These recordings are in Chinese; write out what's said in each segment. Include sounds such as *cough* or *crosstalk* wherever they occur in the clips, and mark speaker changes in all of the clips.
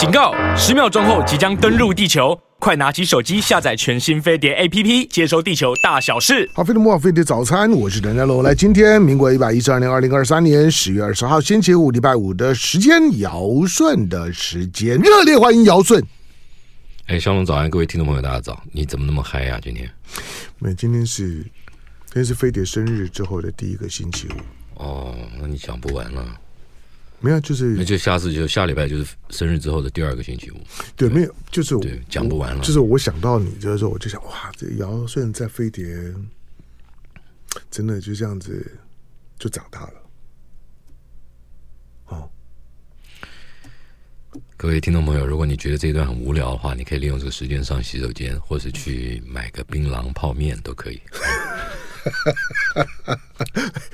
Speaker 1: 警告！十秒钟后即将登陆地球，快拿起手机下载全新飞碟 APP，接收地球大小事。
Speaker 2: 好，飞碟莫飞碟早餐，我是梁家龙。来，今天民国一百一十二年二零二三年十月二十号星期五，礼拜五的时间，尧舜的时间，热烈欢迎尧舜。
Speaker 3: 哎，小龙早安，各位听众朋友，大家早！你怎么那么嗨呀、啊？今天？
Speaker 2: 没，今天是今天是飞碟生日之后的第一个星期五。
Speaker 3: 哦，那你讲不完了。
Speaker 2: 没有，就是
Speaker 3: 那就下次就下礼拜就是生日之后的第二个星期五。
Speaker 2: 对，对没有，就是
Speaker 3: 对讲不完了。
Speaker 2: 就是我想到你的时候，我就想，哇，这尧舜在飞碟，真的就这样子就长大了。哦，
Speaker 3: 各位听众朋友，如果你觉得这一段很无聊的话，你可以利用这个时间上洗手间，或是去买个槟榔泡面都可以。*laughs*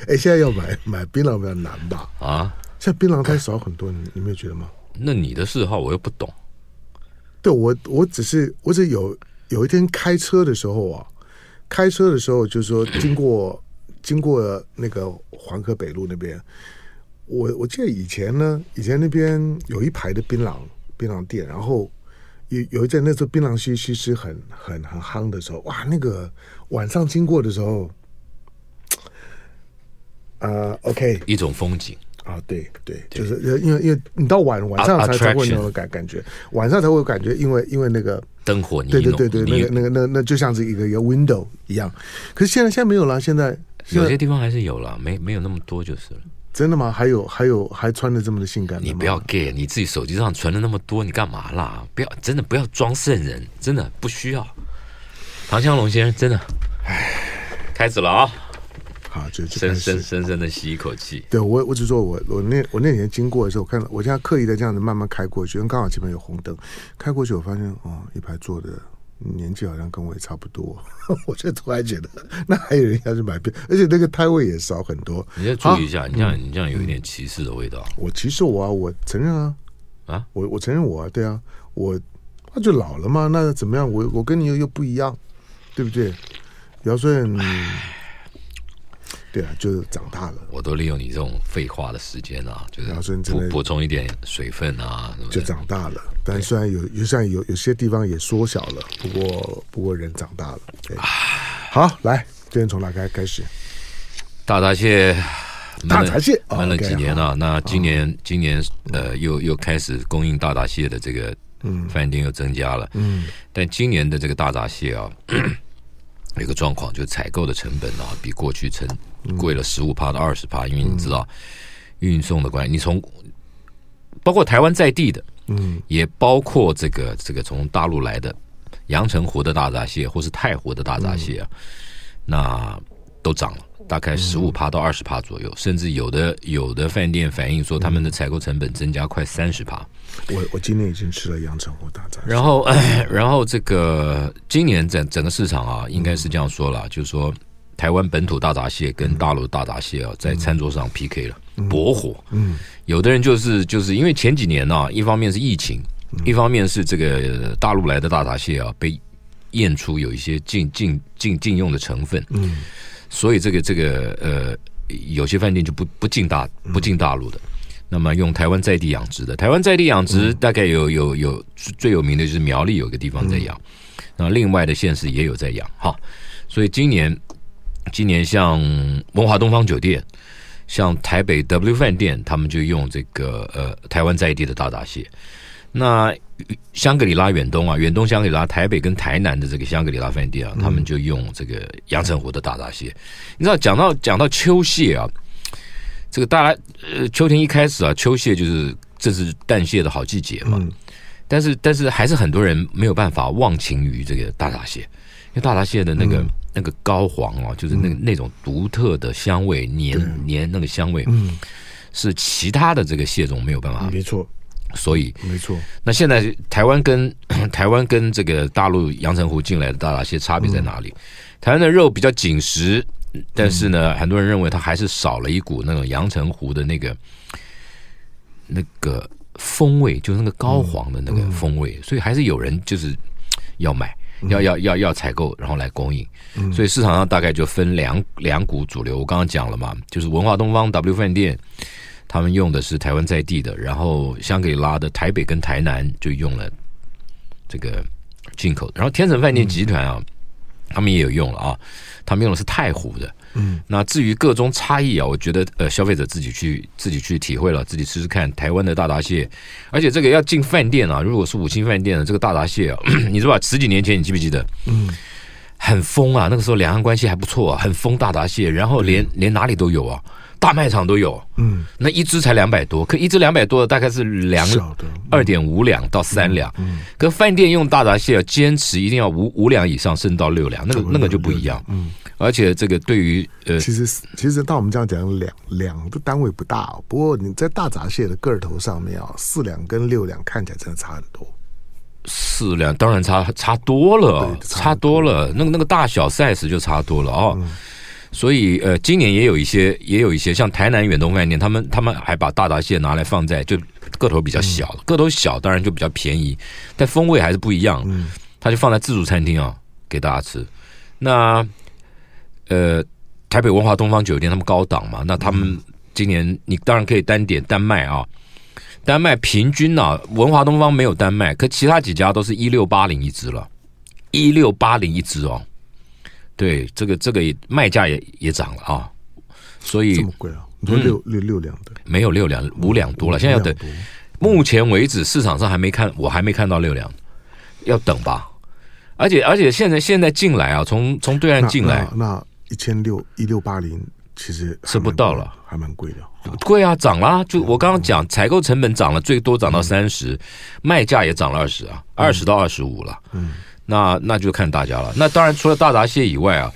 Speaker 2: 哎，现在要买买槟榔比较难吧？
Speaker 3: 啊？
Speaker 2: 现在槟榔摊少很多，你你没有觉得吗？
Speaker 3: 那你的嗜好我又不懂。
Speaker 2: 对，我我只是我只有有一天开车的时候啊，开车的时候就是说经过经过那个环河北路那边，我我记得以前呢，以前那边有一排的槟榔槟榔店，然后有有一阵那时候槟榔西西施很很很夯的时候，哇，那个晚上经过的时候，呃，OK，
Speaker 3: 一种风景。
Speaker 2: 啊，对对，就是因为因为你到晚晚上才才会那种感感觉，晚上才会有感觉，因为因为那个
Speaker 3: 灯火，
Speaker 2: 对对对对，那个那个那那就像是一个一个 window 一样。可是现在现在没有了，现在
Speaker 3: 有些地方还是有了，没没有那么多就是了。
Speaker 2: 真的吗？还有还有还穿的这么的性感？
Speaker 3: 你不要 gay，你自己手机上存了那么多，你干嘛啦？不要真的不要装圣人，真的不需要。唐湘龙先生，真的，哎，开始了啊。
Speaker 2: 啊，就
Speaker 3: 深深深深的吸一口气。
Speaker 2: 对我，我只说我我那我那年经过的时候，我看到我现在刻意的这样子慢慢开过去，因为刚好前面有红灯，开过去我发现哦，一排坐的年纪好像跟我也差不多，*laughs* 我就突然觉得那还有人要去买票，而且那个摊位也少很多。
Speaker 3: 你要注意一下，啊、你这样你这样有一点歧视的味道。
Speaker 2: 我歧视我啊，我承认啊，啊，我我承认我啊，对啊，我那就老了嘛，那怎么样？我我跟你又又不一样，对不对？尧舜。对啊，就是长大了。
Speaker 3: 我都利用你这种废话的时间啊，就是补补充一点水分啊，
Speaker 2: 就长大了。但虽然有，有像有有些地方也缩小了，不过不过人长大了。好，来，今天从哪开开始？
Speaker 3: 大闸蟹，
Speaker 2: 大闸蟹
Speaker 3: 闷了几年了。那今年今年呃，又又开始供应大闸蟹的这个饭店又增加了。嗯，但今年的这个大闸蟹啊。*coughs* 有个状况，就是采购的成本啊，比过去成贵了十五趴到二十趴，因为你知道运送的关系，你从包括台湾在地的，嗯，也包括这个这个从大陆来的阳澄湖的大闸蟹，或是太湖的大闸蟹啊，那都涨了。大概十五趴到二十趴左右，甚至有的有的饭店反映说，他们的采购成本增加快三十趴。
Speaker 2: 我我今年已经吃了阳澄湖大闸蟹，
Speaker 3: 然后 *coughs* 然后这个今年整整个市场啊，应该是这样说了，就是说台湾本土大闸蟹跟大陆大闸蟹啊，在餐桌上 PK 了，搏火。嗯，有的人就是就是因为前几年呢，一方面是疫情，一方面是这个大陆来的大闸蟹啊，被验出有一些禁禁禁禁用的成分。嗯。所以这个这个呃，有些饭店就不不进大不进大陆的，那么用台湾在地养殖的。台湾在地养殖大概有有有最有名的就是苗栗有个地方在养，那另外的县市也有在养哈。所以今年今年像文华东方酒店，像台北 W 饭店，他们就用这个呃台湾在地的大闸蟹。那香格里拉远东啊，远东香格里拉台北跟台南的这个香格里拉饭店啊，他们就用这个阳澄湖的大闸蟹。你知道，讲到讲到秋蟹啊，这个大家呃秋天一开始啊，秋蟹就是这是淡蟹的好季节嘛。但是但是还是很多人没有办法忘情于这个大闸蟹，因为大闸蟹的那个那个膏黄哦，就是那个那种独特的香味，黏黏那个香味，嗯，是其他的这个蟹种没有办法。
Speaker 2: 没错。
Speaker 3: 所以
Speaker 2: 没错，
Speaker 3: 那现在台湾跟 *coughs* 台湾跟这个大陆阳澄湖进来的大闸蟹差别在哪里？嗯、台湾的肉比较紧实，但是呢，嗯、很多人认为它还是少了一股那种阳澄湖的那个那个风味，就是那个膏黄的那个风味，嗯、所以还是有人就是要买，嗯、要要要要采购，然后来供应。嗯、所以市场上大概就分两两股主流。我刚刚讲了嘛，就是文化东方 W 饭店。他们用的是台湾在地的，然后香格里拉的台北跟台南就用了这个进口的，然后天成饭店集团啊，嗯、他们也有用了啊，他们用的是太湖的。嗯，那至于各种差异啊，我觉得呃，消费者自己去自己去体会了，自己试试看。台湾的大闸蟹，而且这个要进饭店啊，如果是五星饭店的这个大闸蟹啊，*coughs* 你知道吧？十几年前你记不记得？嗯，很疯啊，那个时候两岸关系还不错啊，很疯大闸蟹，然后连、嗯、连哪里都有啊。大卖场都有，嗯，那一只才两百多，可一只两百多的大概是两二点五两到三两，嗯，可饭店用大闸蟹要坚持一定要五五两以上，甚至到六两，那个那个就不一样，嗯，而且这个对于呃，
Speaker 2: 其实其实到我们这样讲两两的单位不大，不过你在大闸蟹的个头上面啊，四两跟六两看起来真的差很多，
Speaker 3: 四两当然差差多了，差多了，那个那个大小 size 就差多了哦。所以，呃，今年也有一些，也有一些像台南远东饭店，他们他们还把大闸蟹拿来放在就个头比较小，嗯、个头小当然就比较便宜，但风味还是不一样。嗯，他就放在自助餐厅啊、哦、给大家吃。那，呃，台北文华东方酒店他们高档嘛，那他们今年你当然可以单点单卖啊，单卖平均呢、啊，文华东方没有丹麦，可其他几家都是一六八零一只了，一六八零一只哦。对，这个这个也卖价也也涨了啊，所以
Speaker 2: 这么贵啊？你说六、嗯、六六两的
Speaker 3: 没有六两五两多了，现在要等。目前为止市场上还没看，我还没看到六两，要等吧。而且而且现在现在进来啊，从从对岸进来，
Speaker 2: 那一千六一六八零其实
Speaker 3: 吃不到了，
Speaker 2: 还蛮贵的。
Speaker 3: 贵啊，涨啦！就我刚刚讲，采购成本涨了，最多涨到三十、嗯，卖价也涨了二十啊，二十到二十五了。嗯。那那就看大家了。那当然，除了大闸蟹以外啊，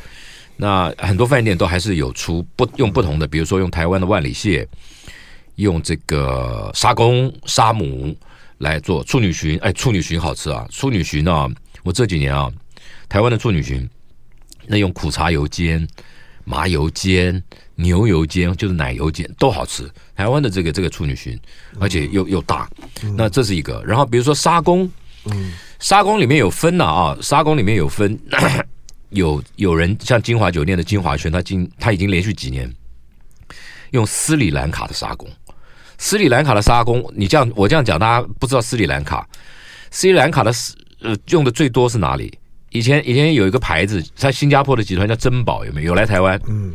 Speaker 3: 那很多饭店都还是有出不用不同的，比如说用台湾的万里蟹，用这个沙公沙母来做处女鲟。哎，处女鲟好吃啊！处女鲟呢，我这几年啊，台湾的处女鲟，那用苦茶油煎、麻油煎、牛油煎，就是奶油煎都好吃。台湾的这个这个处女裙，而且又又大，那这是一个。然后比如说沙公，嗯。沙公里面有分呐啊，沙公里面有分，*coughs* 有有人像金华酒店的金华轩，他今他已经连续几年用斯里兰卡的沙公，斯里兰卡的沙公，你这样我这样讲，大家不知道斯里兰卡，斯里兰卡的呃用的最多是哪里？以前以前有一个牌子，在新加坡的集团叫珍宝，有没有？有来台湾？嗯，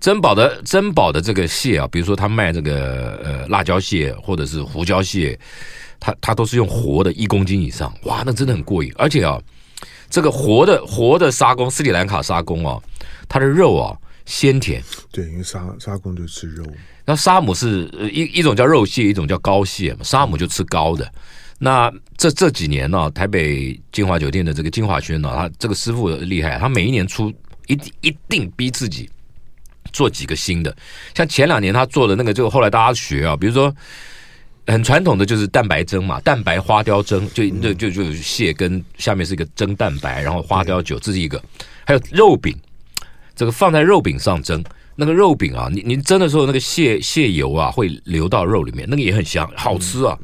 Speaker 3: 珍宝的珍宝的这个蟹啊，比如说他卖这个呃辣椒蟹或者是胡椒蟹。它它都是用活的，一公斤以上，哇，那真的很过瘾。而且啊，这个活的活的沙公，斯里兰卡沙公啊，它的肉啊鲜甜。
Speaker 2: 对，因为沙沙公就吃肉。
Speaker 3: 那沙姆是一一种叫肉蟹，一种叫膏蟹嘛。沙姆就吃膏的。那这这几年呢、台北金华酒店的这个金华轩呢、他这个师傅厉害，他每一年出一一定逼自己做几个新的。像前两年他做的那个，就后来大家学啊，比如说。很传统的就是蛋白蒸嘛，蛋白花雕蒸，就就就就蟹跟下面是一个蒸蛋白，然后花雕酒，这是一个。还有肉饼，这个放在肉饼上蒸，那个肉饼啊，你你蒸的时候，那个蟹蟹油啊会流到肉里面，那个也很香，好吃啊。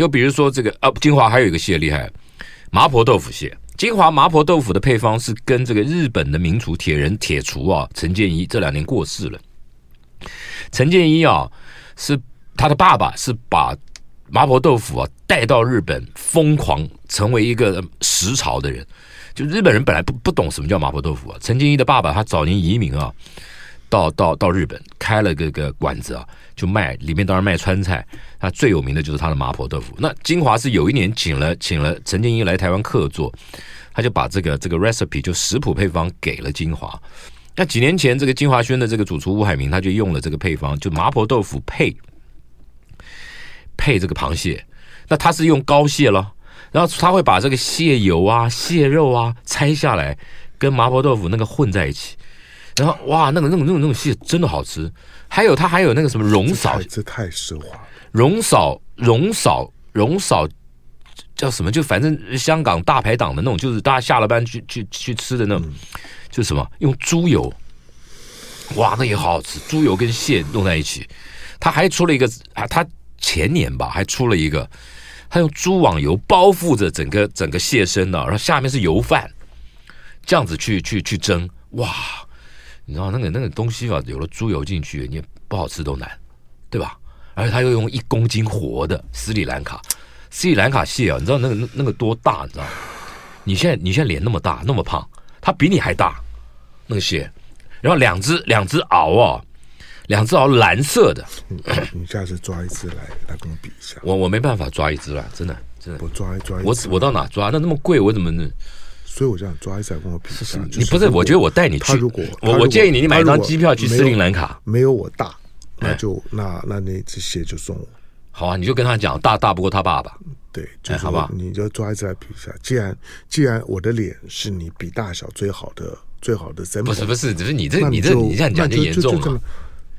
Speaker 3: 又比如说这个啊，金华还有一个蟹厉害，麻婆豆腐蟹。金华麻婆豆腐的配方是跟这个日本的名厨铁人铁厨啊陈建一这两年过世了。陈建一啊是。他的爸爸是把麻婆豆腐啊带到日本，疯狂成为一个食潮的人。就日本人本来不不懂什么叫麻婆豆腐啊。陈建一的爸爸他早年移民啊，到到到日本开了个个馆子啊，就卖里面当然卖川菜。他最有名的就是他的麻婆豆腐。那金华是有一年请了请了陈建一来台湾客座，他就把这个这个 recipe 就食谱配方给了金华。那几年前这个金华轩的这个主厨吴海明他就用了这个配方，就麻婆豆腐配。配这个螃蟹，那他是用膏蟹了，然后他会把这个蟹油啊、蟹肉啊拆下来，跟麻婆豆腐那个混在一起，然后哇，那个那种那种那种蟹真的好吃。还有它还有那个什么荣嫂，
Speaker 2: 这太奢华了。
Speaker 3: 荣嫂荣嫂荣嫂叫什么？就反正香港大排档的那种，就是大家下了班去去去吃的那种，就什么用猪油，哇，那也好好吃，猪油跟蟹弄在一起。他还出了一个啊，他。前年吧，还出了一个，他用猪网油包覆着整个整个蟹身呢，然后下面是油饭，这样子去去去蒸，哇！你知道那个那个东西啊，有了猪油进去，你不好吃都难。对吧？而且他又用一公斤活的斯里兰卡，斯里兰卡蟹啊，你知道那个那那个多大？你知道？你现在你现在脸那么大那么胖，它比你还大，那个蟹，然后两只两只螯啊，两只螯蓝色的。
Speaker 2: 你你下次抓一只来来跟我比一下。
Speaker 3: 我我没办法抓一只了，真的真的。
Speaker 2: 我抓一抓一，
Speaker 3: 我我到哪抓？那那么贵，我怎么能？
Speaker 2: 所以我就想抓一只来跟我比一下。
Speaker 3: 你不是？我觉得我带你去。
Speaker 2: 如果
Speaker 3: 我我建议你，你买一张机票去斯里兰卡。
Speaker 2: 没有我大，那就那那那这些就送我。
Speaker 3: 好啊，你就跟他讲，大大不过他爸爸。
Speaker 2: 对，就是好吧，你就抓一次来比一下。既然既然我的脸是你比大小最好的最好的 sample，
Speaker 3: 不是不是，只是你这你这你这样讲就严重了。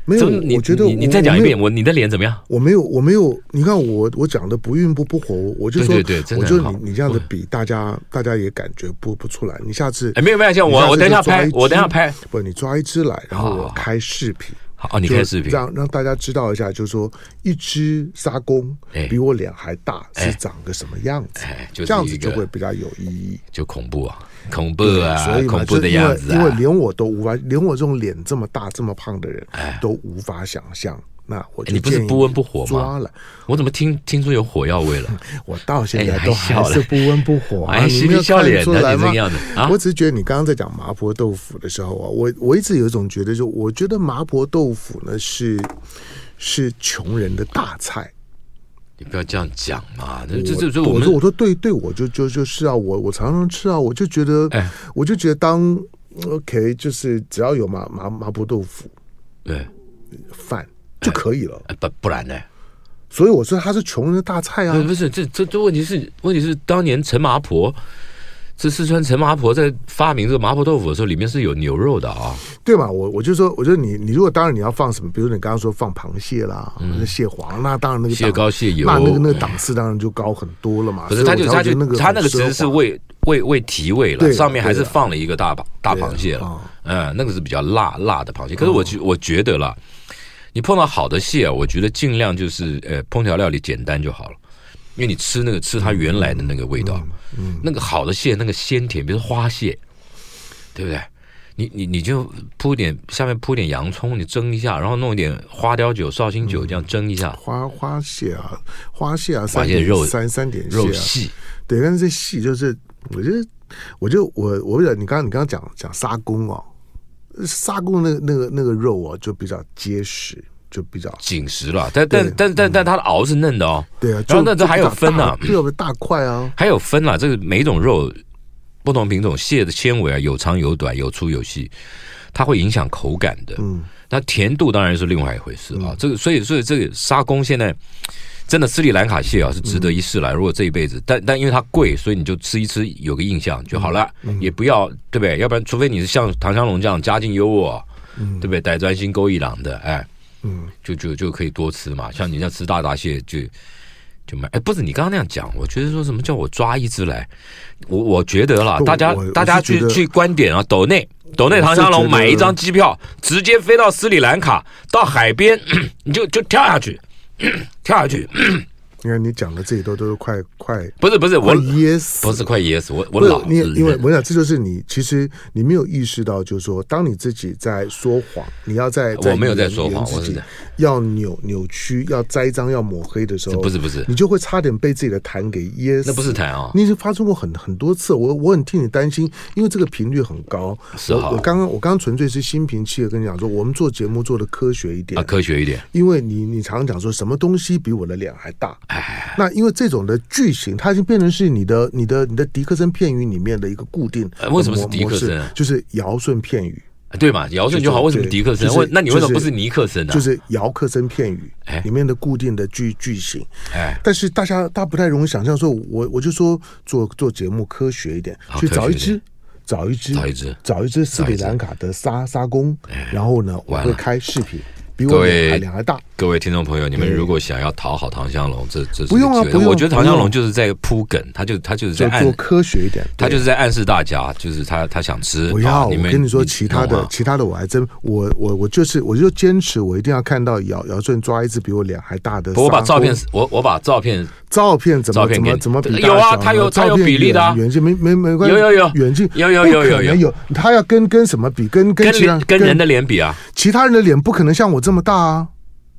Speaker 2: 没有，我觉得
Speaker 3: 你再讲一遍，我你的脸怎么样？
Speaker 2: 我没有，我没有。你看我我讲的不孕不不活，我就说，我就你你这样子比，大家大家也感觉不不出来。你下次
Speaker 3: 哎，没有没有，像我我等一下拍，我等下拍。
Speaker 2: 不，你抓一只来，然后我开视频。
Speaker 3: 好，你开视频，
Speaker 2: 让让大家知道一下，就是说，一只沙公比我脸还大，是长个什么样子？这样子就会比较有意义。
Speaker 3: 就恐怖啊，恐怖啊，所以恐怖的样子。
Speaker 2: 因为连我都无法，连我这种脸这么大、这么胖的人，都无法想象。那我
Speaker 3: 你不是不温不火吗？我怎么听听出有火药味了？*laughs*
Speaker 2: 我到现在都还是不温不火啊！你没有看出来吗？我只是觉得你刚刚在讲麻婆豆腐的时候啊，我我一直有一种觉得，就我觉得麻婆豆腐呢是是穷人的大菜。
Speaker 3: 你不要这样讲嘛！这这这，
Speaker 2: 我说我说对对，我就就就是啊，我我常常吃啊，我就觉得，我就觉得当 OK，就是只要有麻麻麻婆豆腐，
Speaker 3: 对
Speaker 2: 饭。就可以了，
Speaker 3: 不不然呢？
Speaker 2: 所以我说他是穷人的大菜啊！
Speaker 3: 不是，这这这问题是问题是当年陈麻婆，这四川陈麻婆在发明这个麻婆豆腐的时候，里面是有牛肉的啊，
Speaker 2: 对嘛？我我就说，我觉得你你如果当然你要放什么，比如你刚刚说放螃蟹啦，嗯、蟹黄，那当然那个
Speaker 3: 蟹膏蟹油，
Speaker 2: 那那个那个档次当然就高很多了嘛。
Speaker 3: 可是他就他就那个他那个其实是为为为提味了，上面还是放了一个大大螃蟹了，嗯，那个是比较辣辣的螃蟹。可是我觉我觉得啦。你碰到好的蟹啊，我觉得尽量就是呃，烹调料理简单就好了，因为你吃那个吃它原来的那个味道，嗯，那个好的蟹那个鲜甜，比如说花蟹，对不对？你你你就铺点下面铺点洋葱，你蒸一下，然后弄一点花雕酒、绍兴酒，这样蒸一下。
Speaker 2: 花花蟹啊，花蟹啊，
Speaker 3: 花蟹肉
Speaker 2: 三三点
Speaker 3: 肉细，
Speaker 2: 对，但是这细就是，我觉得，我就我我你刚刚你刚刚讲讲沙公哦。沙公那个那个那个肉啊，就比较结实，就比较
Speaker 3: 紧实了。但但但但但它的熬是嫩的哦。
Speaker 2: 对啊，
Speaker 3: 然后那这还有分呢，
Speaker 2: 特别大块啊，
Speaker 3: 还有分啊。这个每种肉不同品种蟹的纤维啊，有长有短，有粗有细，它会影响口感的。嗯，那甜度当然是另外一回事啊。这个所以所以这个沙公现在。真的斯里兰卡蟹啊，是值得一试来。如果这一辈子，但但因为它贵，所以你就吃一吃，有个印象就好了，也不要对不对？要不然，除非你是像唐香龙这样家境优渥，对不对？带专心勾一郎的，哎，嗯，就就就可以多吃嘛。像你要吃大闸蟹，就就买。哎，不是你刚刚那样讲，我觉得说什么叫我抓一只来？我我觉得啦，大家大家去去观点啊，斗内斗内唐香龙买一张机票，直接飞到斯里兰卡，到海边 *coughs* 你就就跳下去。*coughs* 跳下去。*coughs*
Speaker 2: 你看，你讲的这些都都是快快，
Speaker 3: 不是不是我
Speaker 2: 噎死，
Speaker 3: 不是快噎死我我老
Speaker 2: 你，因为我想这就是你其实你没有意识到，就是说，当你自己在说谎，你要在
Speaker 3: 我没有在说谎，我是
Speaker 2: 要扭扭曲，要栽赃，要抹黑的时候，
Speaker 3: 不是不是，
Speaker 2: 你就会差点被自己的痰给噎死。
Speaker 3: 那不是痰啊，
Speaker 2: 你已经发生过很很多次，我我很替你担心，因为这个频率很高。我刚刚我刚刚纯粹是心平气和跟你讲说，我们做节目做的科学一点
Speaker 3: 啊，科学一点，
Speaker 2: 因为你你常常讲说什么东西比我的脸还大，哎，那因为。这种的句型，它已经变成是你的、你的、你的迪克森片语里面的一个固定。
Speaker 3: 为什么是迪克森？
Speaker 2: 就是尧舜片语，
Speaker 3: 对嘛？尧舜就好。为什么迪克森？那你为什么不是尼克森呢？
Speaker 2: 就是姚克森片语里面的固定的句句型。哎，但是大家大家不太容易想象，说我我就说做做节目科学一点，去找一只，找一只，找一只，找一只斯里兰卡的沙沙公，然后呢，我会开视频。各位
Speaker 3: 各位听众朋友，你们如果想要讨好唐香龙，这这
Speaker 2: 不用啊，不用。
Speaker 3: 我觉得唐香龙就是在铺梗，他就他就是在
Speaker 2: 做科学一点，
Speaker 3: 他就是在暗示大家，就是他他想吃。
Speaker 2: 不要，我跟你说，其他的其他的我还真我我我就是我就坚持，我一定要看到姚姚顺抓一只比我脸还大的。
Speaker 3: 我把照片，我我把照片
Speaker 2: 照片怎么怎么怎么比
Speaker 3: 有啊？他有他有比例的
Speaker 2: 远近没没没关系，
Speaker 3: 有有有
Speaker 2: 远近
Speaker 3: 有有有有有，
Speaker 2: 他要跟跟什么比？跟跟
Speaker 3: 跟跟人的脸比啊？
Speaker 2: 其他人的脸不可能像我这么大啊。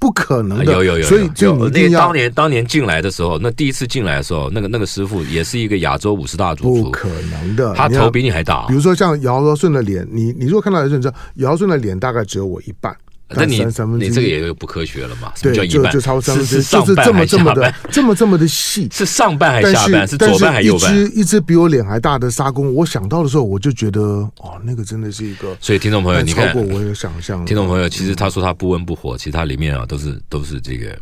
Speaker 2: 不可能的。
Speaker 3: 有有有，
Speaker 2: 所以就你一定要
Speaker 3: 当年当年进来的时候，那第一次进来的时候，那个那个师傅也是一个亚洲五十大主厨，
Speaker 2: 不可能的。
Speaker 3: 他头比你还大。
Speaker 2: 比如说像姚尧顺的脸，你你如果看到姚尧顺，知道姚尧顺的脸大概只有我一半。
Speaker 3: 那你你这个也有不科学了嘛？
Speaker 2: 对，就就超三分之一，就是这么这么的这么这么的细，*laughs*
Speaker 3: 是上半还是下半？是左半还是右半？
Speaker 2: 一只一只比我脸还大的沙公，我想到的时候，我就觉得哦，那个真的是一个。
Speaker 3: 所以听众朋友，你看，
Speaker 2: 超过我有想象。
Speaker 3: 听众朋友，其实他说他不温不火，其实他里面啊都是都是这个。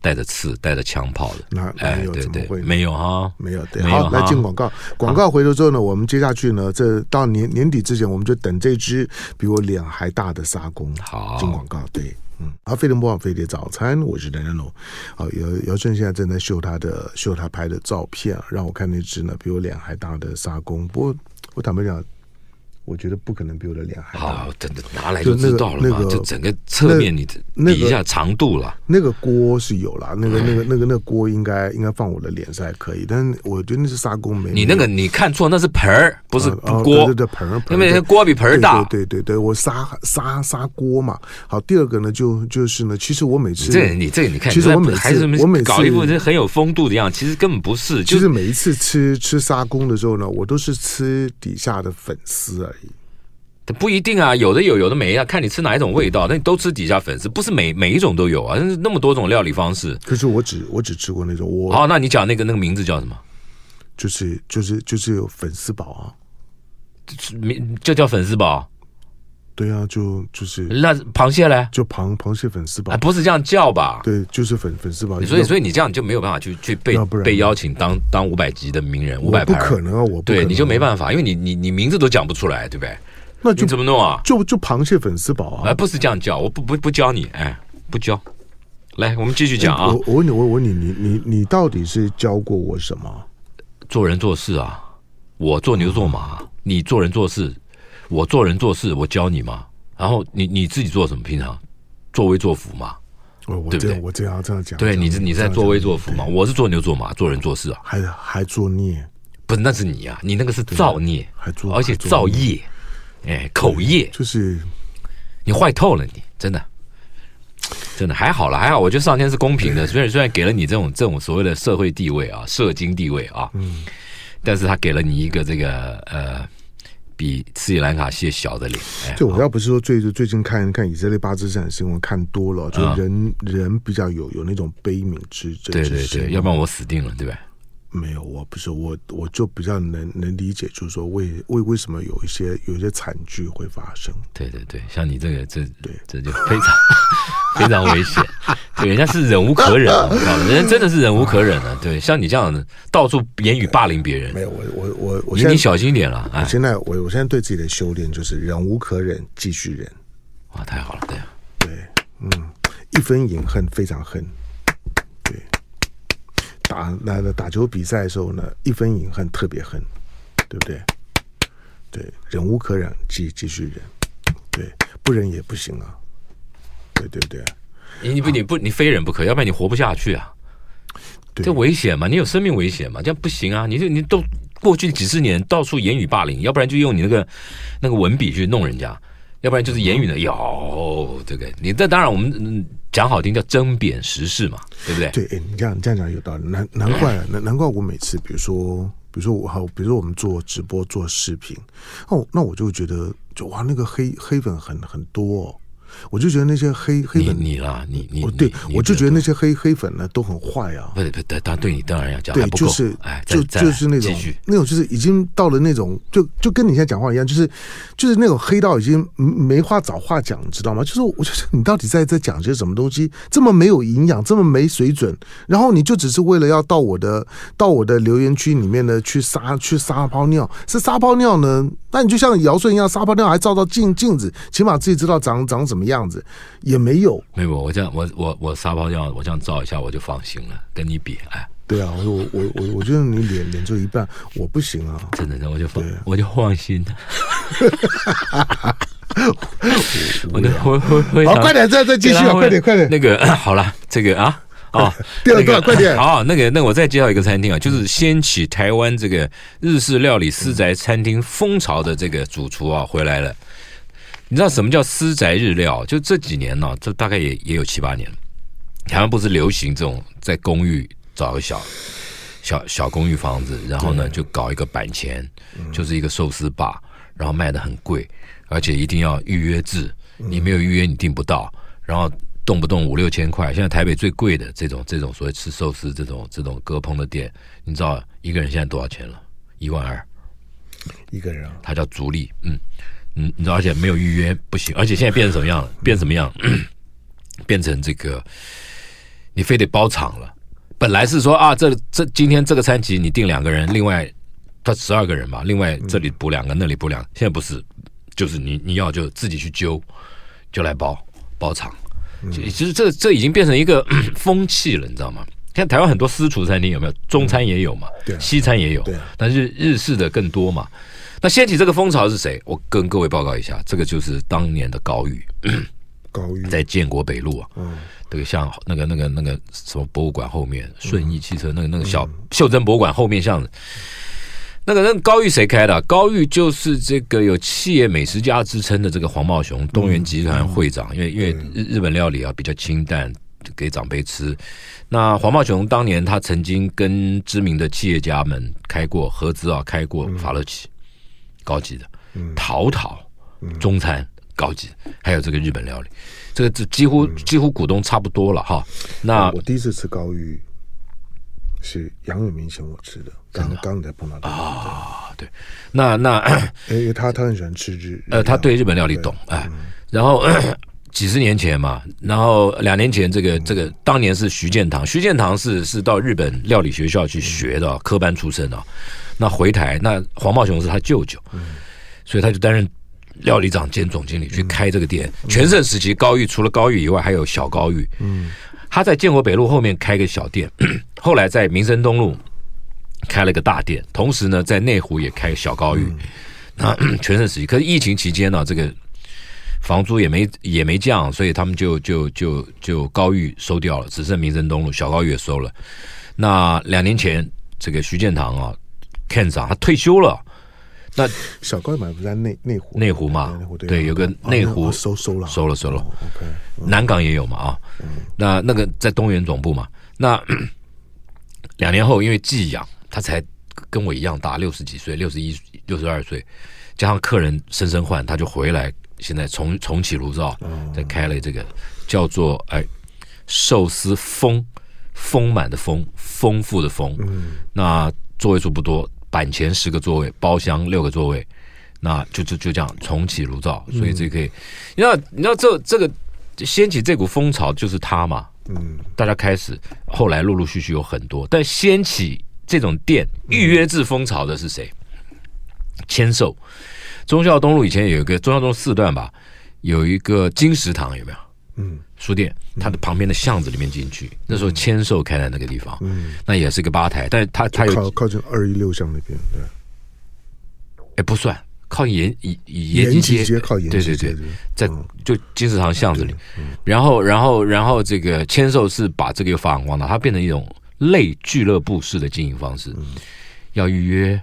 Speaker 3: 带着刺、带着枪炮的，
Speaker 2: 那没有？怎么会？
Speaker 3: 没有哈，
Speaker 2: 没有。对，好，来进广告。广告回头之后呢，我们接下去呢，这到年年底之前，我们就等这只比我脸还大的沙公。
Speaker 3: 好，
Speaker 2: 进广告。对，嗯。好，飞碟播放飞碟早餐，我是梁家龙。好，姚姚顺现在正在秀他的秀他拍的照片，让我看那只呢比我脸还大的沙公。不过我坦白讲。我觉得不可能比我的脸还大。好，
Speaker 3: 真的拿来就知道了嘛。就整个侧面你比一下长度了。
Speaker 2: 那个锅是有了，那个那个那个那个锅应该应该放我的脸上还可以，但是我觉得那是砂锅没。
Speaker 3: 你那个你看错，那是盆儿，不是锅。
Speaker 2: 对对盆儿，
Speaker 3: 因为锅比盆儿大。
Speaker 2: 对对对，我砂砂砂锅嘛。好，第二个呢，就就是呢，其实我每次
Speaker 3: 这你这个你看，
Speaker 2: 其实我每次我每次
Speaker 3: 搞一副很有风度的样子，其实根本不是。
Speaker 2: 就是每一次吃吃砂锅的时候呢，我都是吃底下的粉丝而已。
Speaker 3: 不一定啊，有的有，有的没啊，看你吃哪一种味道。那你都吃底下粉丝，不是每每一种都有啊，那么多种料理方式。
Speaker 2: 可是我只我只吃过那种。我
Speaker 3: 好，那你讲那个那个名字叫什么？
Speaker 2: 就是就是就是有粉丝堡啊，
Speaker 3: 名就叫粉丝堡。
Speaker 2: 对啊，就就是
Speaker 3: 那螃蟹嘞？
Speaker 2: 就螃螃蟹粉丝堡，
Speaker 3: 不是这样叫吧？
Speaker 2: 对，就是粉粉丝堡。
Speaker 3: 所以所以你这样就没有办法去去被被邀请当当五百级的名人，五百
Speaker 2: 不可能啊！我
Speaker 3: 不对你就没办法，因为你你你名字都讲不出来，对不对？
Speaker 2: 那就
Speaker 3: 怎么弄啊？
Speaker 2: 就就螃蟹粉丝煲啊！
Speaker 3: 哎，不是这样叫，我不不不教你，哎，不教。来，我们继续讲啊。
Speaker 2: 我我问你，我问你，你你你到底是教过我什么？
Speaker 3: 做人做事啊，我做牛做马，你做人做事，我做人做事，我教你嘛。然后你你自己做什么？平常作威作福嘛，对不对？
Speaker 2: 我这样这样讲，
Speaker 3: 对你你在作威作福嘛？我是做牛做马，做人做事啊，
Speaker 2: 还还作孽？
Speaker 3: 不是，那是你啊，你那个是造孽，
Speaker 2: 还做，
Speaker 3: 而且造业。哎，口业
Speaker 2: 就是
Speaker 3: 你坏透了，你真的真的还好了，还好，我觉得上天是公平的，虽然虽然给了你这种这种所谓的社会地位啊，社经地位啊，嗯，但是他给了你一个这个呃，比斯里兰卡蟹小的脸。
Speaker 2: 就我要不是说最最近看看以色列巴基斯坦新闻看多了，就人人比较有有那种悲悯之之
Speaker 3: 对对对，要不然我死定了，对吧？
Speaker 2: 没有，我不是我，我就比较能能理解，就是说为为为什么有一些有一些惨剧会发生。
Speaker 3: 对对对，像你这个这对这就非常 *laughs* 非常危险，对，人家是忍无可忍啊，人家真的是忍无可忍啊。对，像你这样的到处言语霸凌别人，
Speaker 2: 没有我我我我，
Speaker 3: 你你小心一点了。
Speaker 2: 我现在我我现在对自己的修炼就是忍无可忍，继续忍。
Speaker 3: 哇，太好了，对啊，
Speaker 2: 对，嗯，一分隐恨非常恨。打那个打球比赛的时候呢，一分隐恨特别恨，对不对？对，忍无可忍，继继续忍，对，不忍也不行啊，对对不对？
Speaker 3: 你你不你不你非忍不可，要不然你活不下去啊。对，这危险嘛，你有生命危险嘛，这样不行啊！你就你都过去几十年到处言语霸凌，要不然就用你那个那个文笔去弄人家，要不然就是言语的有这个，你这当然我们。嗯讲好听叫针砭时事嘛，对不对？
Speaker 2: 对，哎，你这样你这样讲有道理，难难怪 *laughs* 难难怪我每次比如说比如说我好，比如说我们做直播做视频，哦，那我就觉得就哇，那个黑黑粉很很多哦。我就觉得那些黑黑粉，
Speaker 3: 你啦，你你
Speaker 2: 对，我就觉得那些黑黑粉呢都很坏啊。
Speaker 3: 不不，他对你当然要讲，
Speaker 2: 对，就是就就是那种那种，就是已经到了那种，就就跟你现在讲话一样，就是就是那种黑到已经没话找话讲，你知道吗？就是我觉得你到底在在讲些什么东西，这么没有营养，这么没水准，然后你就只是为了要到我的到我的留言区里面呢去撒去撒泡尿，是撒泡尿呢？那你就像尧舜一样撒泡尿，还照照镜镜子，起码自己知道长长什么样子，也没有。
Speaker 3: 没有，我这样我我我撒泡尿，我这样照一下我就放心了。跟你比，哎，
Speaker 2: 对啊，我我我我觉得你脸脸就一半，我不行啊，
Speaker 3: 真的，我就放我就放心 *laughs* 了。我的我我
Speaker 2: 好，快点再再继续啊，快点快点。
Speaker 3: 那个 *coughs* 好了，这个啊。哦，*laughs*
Speaker 2: 第二段快点。
Speaker 3: 好，那个，那我再介绍一个餐厅啊，就是掀起台湾这个日式料理私宅餐厅风潮的这个主厨啊回来了。你知道什么叫私宅日料？就这几年呢，这大概也也有七八年。台湾不是流行这种在公寓找个小小小公寓房子，然后呢就搞一个板前，就是一个寿司吧，然后卖的很贵，而且一定要预约制，你没有预约你订不到，然后动不动五六千块。现在台北最贵的这种这种所谓吃寿司这种这种割烹的店，你知道一个人现在多少钱了？一万二，
Speaker 2: 一个人啊，
Speaker 3: 他叫足利，嗯嗯，你知道，而且没有预约不行，而且现在变成什么样了？变什么样？变成这个，你非得包场了。本来是说啊，这这今天这个餐级你订两个人，另外他十二个人嘛，另外这里补两个，那里补两个。现在不是，就是你你要就自己去揪，就来包包场。其实这这已经变成一个 *clears throat* 风气了，你知道吗？像台湾很多私厨餐厅有没有？中餐也有嘛，对，西餐也有，对，但是日式的更多嘛。那掀起这个风潮是谁？我跟各位报告一下，这个就是当年的高玉，*clears throat*
Speaker 2: 高玉
Speaker 3: 在建国北路啊，嗯，这个像那个那个那个什么博物馆后面，顺义汽车那个那个小袖珍博物馆后面巷子，那个那个高玉谁开的？高玉就是这个有企业美食家之称的这个黄茂雄，东元集团会长，因为因为日日本料理啊比较清淡。给长辈吃。那黄茂雄当年他曾经跟知名的企业家们开过合资啊，开过法乐奇，高级的，陶陶中餐高级，还有这个日本料理，这个这几乎几乎股东差不多了哈。那
Speaker 2: 我第一次吃高玉是杨永明请我吃的，刚刚才碰到他
Speaker 3: 啊，对，那那 *coughs*
Speaker 2: 因为他他很喜欢吃日，
Speaker 3: 呃，他对日本料理懂哎，然后。*coughs* 几十年前嘛，然后两年前，这个这个当年是徐建堂，徐建堂是是到日本料理学校去学的，科班出身的。那回台，那黄茂雄是他舅舅，所以他就担任料理长兼总经理去开这个店。全盛时期，高玉除了高玉以外，还有小高玉。嗯，他在建国北路后面开个小店，*clears throat* 后来在民生东路开了个大店，同时呢，在内湖也开小高玉。那 *clears throat* 全盛时期，可是疫情期间呢，这个。房租也没也没降，所以他们就就就就高玉收掉了，只剩民生东路小高玉也收了。那两年前，这个徐建堂啊，Ken 长他退休了。那 *laughs*
Speaker 2: 小高玉买不在内内湖
Speaker 3: 内湖嘛？对，有个内湖
Speaker 2: 收收了
Speaker 3: 收了收了。OK，南港也有嘛啊？那那个在东元总部嘛？那 *clears throat* 两年后，因为寄养，他才跟我一样大，六十几岁，六十一六十二岁，加上客人生生换，他就回来。现在重重启炉灶，再开了这个叫做哎寿司丰丰满的丰丰富的丰，那座位数不多，板前十个座位，包厢六个座位，那就就就这样重启炉灶，所以这可以，你知道你知道这这个掀起这股风潮就是他嘛，嗯，大家开始后来陆陆续续有很多，但掀起这种店预约制风潮的是谁？签售。忠孝东路以前有一个忠孝东路四段吧，有一个金石堂，有没有？嗯，书店，它的旁边的巷子里面进去，那时候签售开在那个地方，嗯，那也是个吧台，但是它它有
Speaker 2: 靠靠近二一六巷那边，对，
Speaker 3: 哎，不算，靠延延延吉街，
Speaker 2: 靠延吉街，
Speaker 3: 对对对，在就金石堂巷子里，然后然后然后这个签售是把这个又发扬光大，它变成一种类俱乐部式的经营方式，要预约，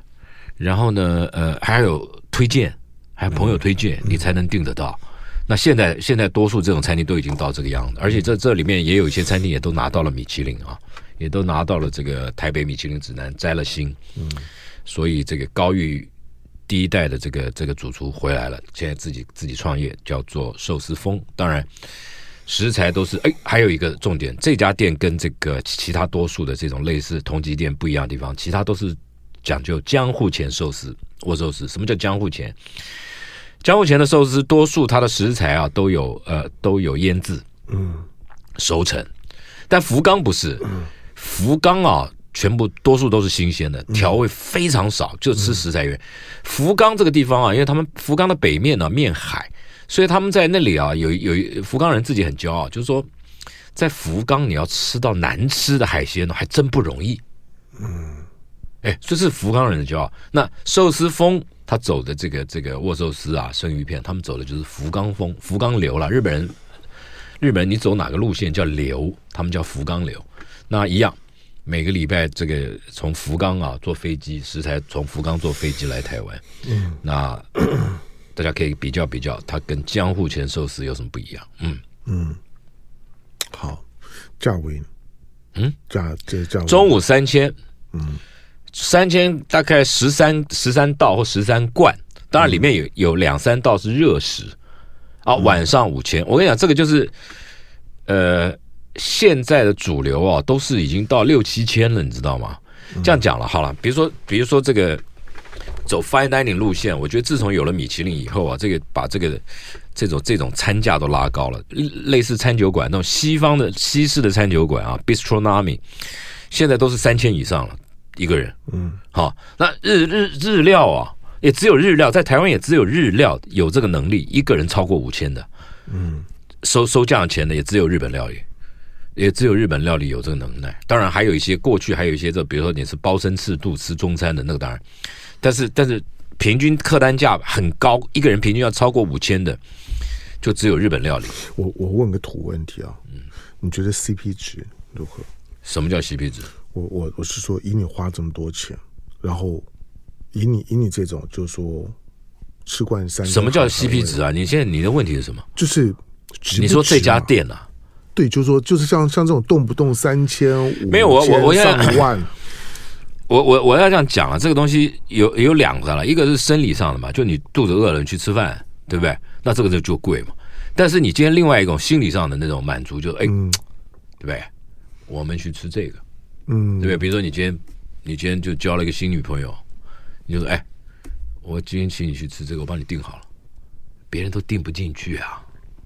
Speaker 3: 然后呢，呃，还有。推荐，还有朋友推荐，你才能订得到。那现在现在多数这种餐厅都已经到这个样子，而且这这里面也有一些餐厅也都拿到了米其林啊，也都拿到了这个台北米其林指南摘了星。嗯，所以这个高玉第一代的这个这个主厨回来了，现在自己自己创业，叫做寿司风。当然食材都是哎，还有一个重点，这家店跟这个其他多数的这种类似同级店不一样的地方，其他都是讲究江户前寿司。握寿司，什么叫江户前？江户前的寿司，多数它的食材啊都有呃都有腌制，嗯，熟成。但福冈不是，福冈啊全部多数都是新鲜的，调味非常少，就吃食材原。福冈这个地方啊，因为他们福冈的北面呢、啊、面海，所以他们在那里啊有有福冈人自己很骄傲，就是说在福冈你要吃到难吃的海鲜呢，还真不容易。嗯。哎，这是福冈人的骄傲。那寿司丰他走的这个这个握寿司啊、生鱼片，他们走的就是福冈风、福冈流了。日本人，日本人你走哪个路线叫流，他们叫福冈流。那一样，每个礼拜这个从福冈啊坐飞机，食材从福冈坐飞机来台湾。嗯，那大家可以比较比较，它跟江户前寿司有什么不一样？嗯
Speaker 2: 嗯，好。价位，
Speaker 3: 嗯，
Speaker 2: 价这价位
Speaker 3: 中午三千，嗯，三千大概十三十三道或十三罐，当然里面有、嗯、有两三道是热食啊。晚上五千，我跟你讲，这个就是呃现在的主流啊，都是已经到六七千了，你知道吗？这样讲了，好了，比如说比如说这个走 fine dining 路线，我觉得自从有了米其林以后啊，这个把这个。这种这种餐价都拉高了，类似餐酒馆那种西方的西式的餐酒馆啊，bistronomy，现在都是三千以上了一个人。嗯，好，那日日日料啊，也只有日料，在台湾也只有日料有这个能力，一个人超过五千的。嗯，收收这样钱的也只有日本料理，也只有日本料理有这个能耐。当然还有一些过去还有一些这，比如说你是包身赤肚吃中餐的那个当然，但是但是平均客单价很高，一个人平均要超过五千的。就只有日本料理。
Speaker 2: 我我问个土问题啊，嗯，你觉得 CP 值如何？
Speaker 3: 什么叫 CP 值？
Speaker 2: 我我我是说，以你花这么多钱，然后以你以你这种，就是说吃惯三，
Speaker 3: 什么叫 CP 值啊？你现在你的问题是什么？
Speaker 2: 就是
Speaker 3: 你说这家店啊？
Speaker 2: 对，就是说就是像像这种动不动三千五，
Speaker 3: 没有我我我要
Speaker 2: 上万，*laughs*
Speaker 3: 我我我要这样讲啊，这个东西有有两个了，一个是生理上的嘛，就你肚子饿了，你去吃饭。对不对？那这个就就贵嘛。但是你今天另外一种心理上的那种满足就，就哎、嗯，对不对？我们去吃这个，嗯，对不对？比如说你今天你今天就交了一个新女朋友，你就说哎，我今天请你去吃这个，我帮你订好了，别人都订不进去啊，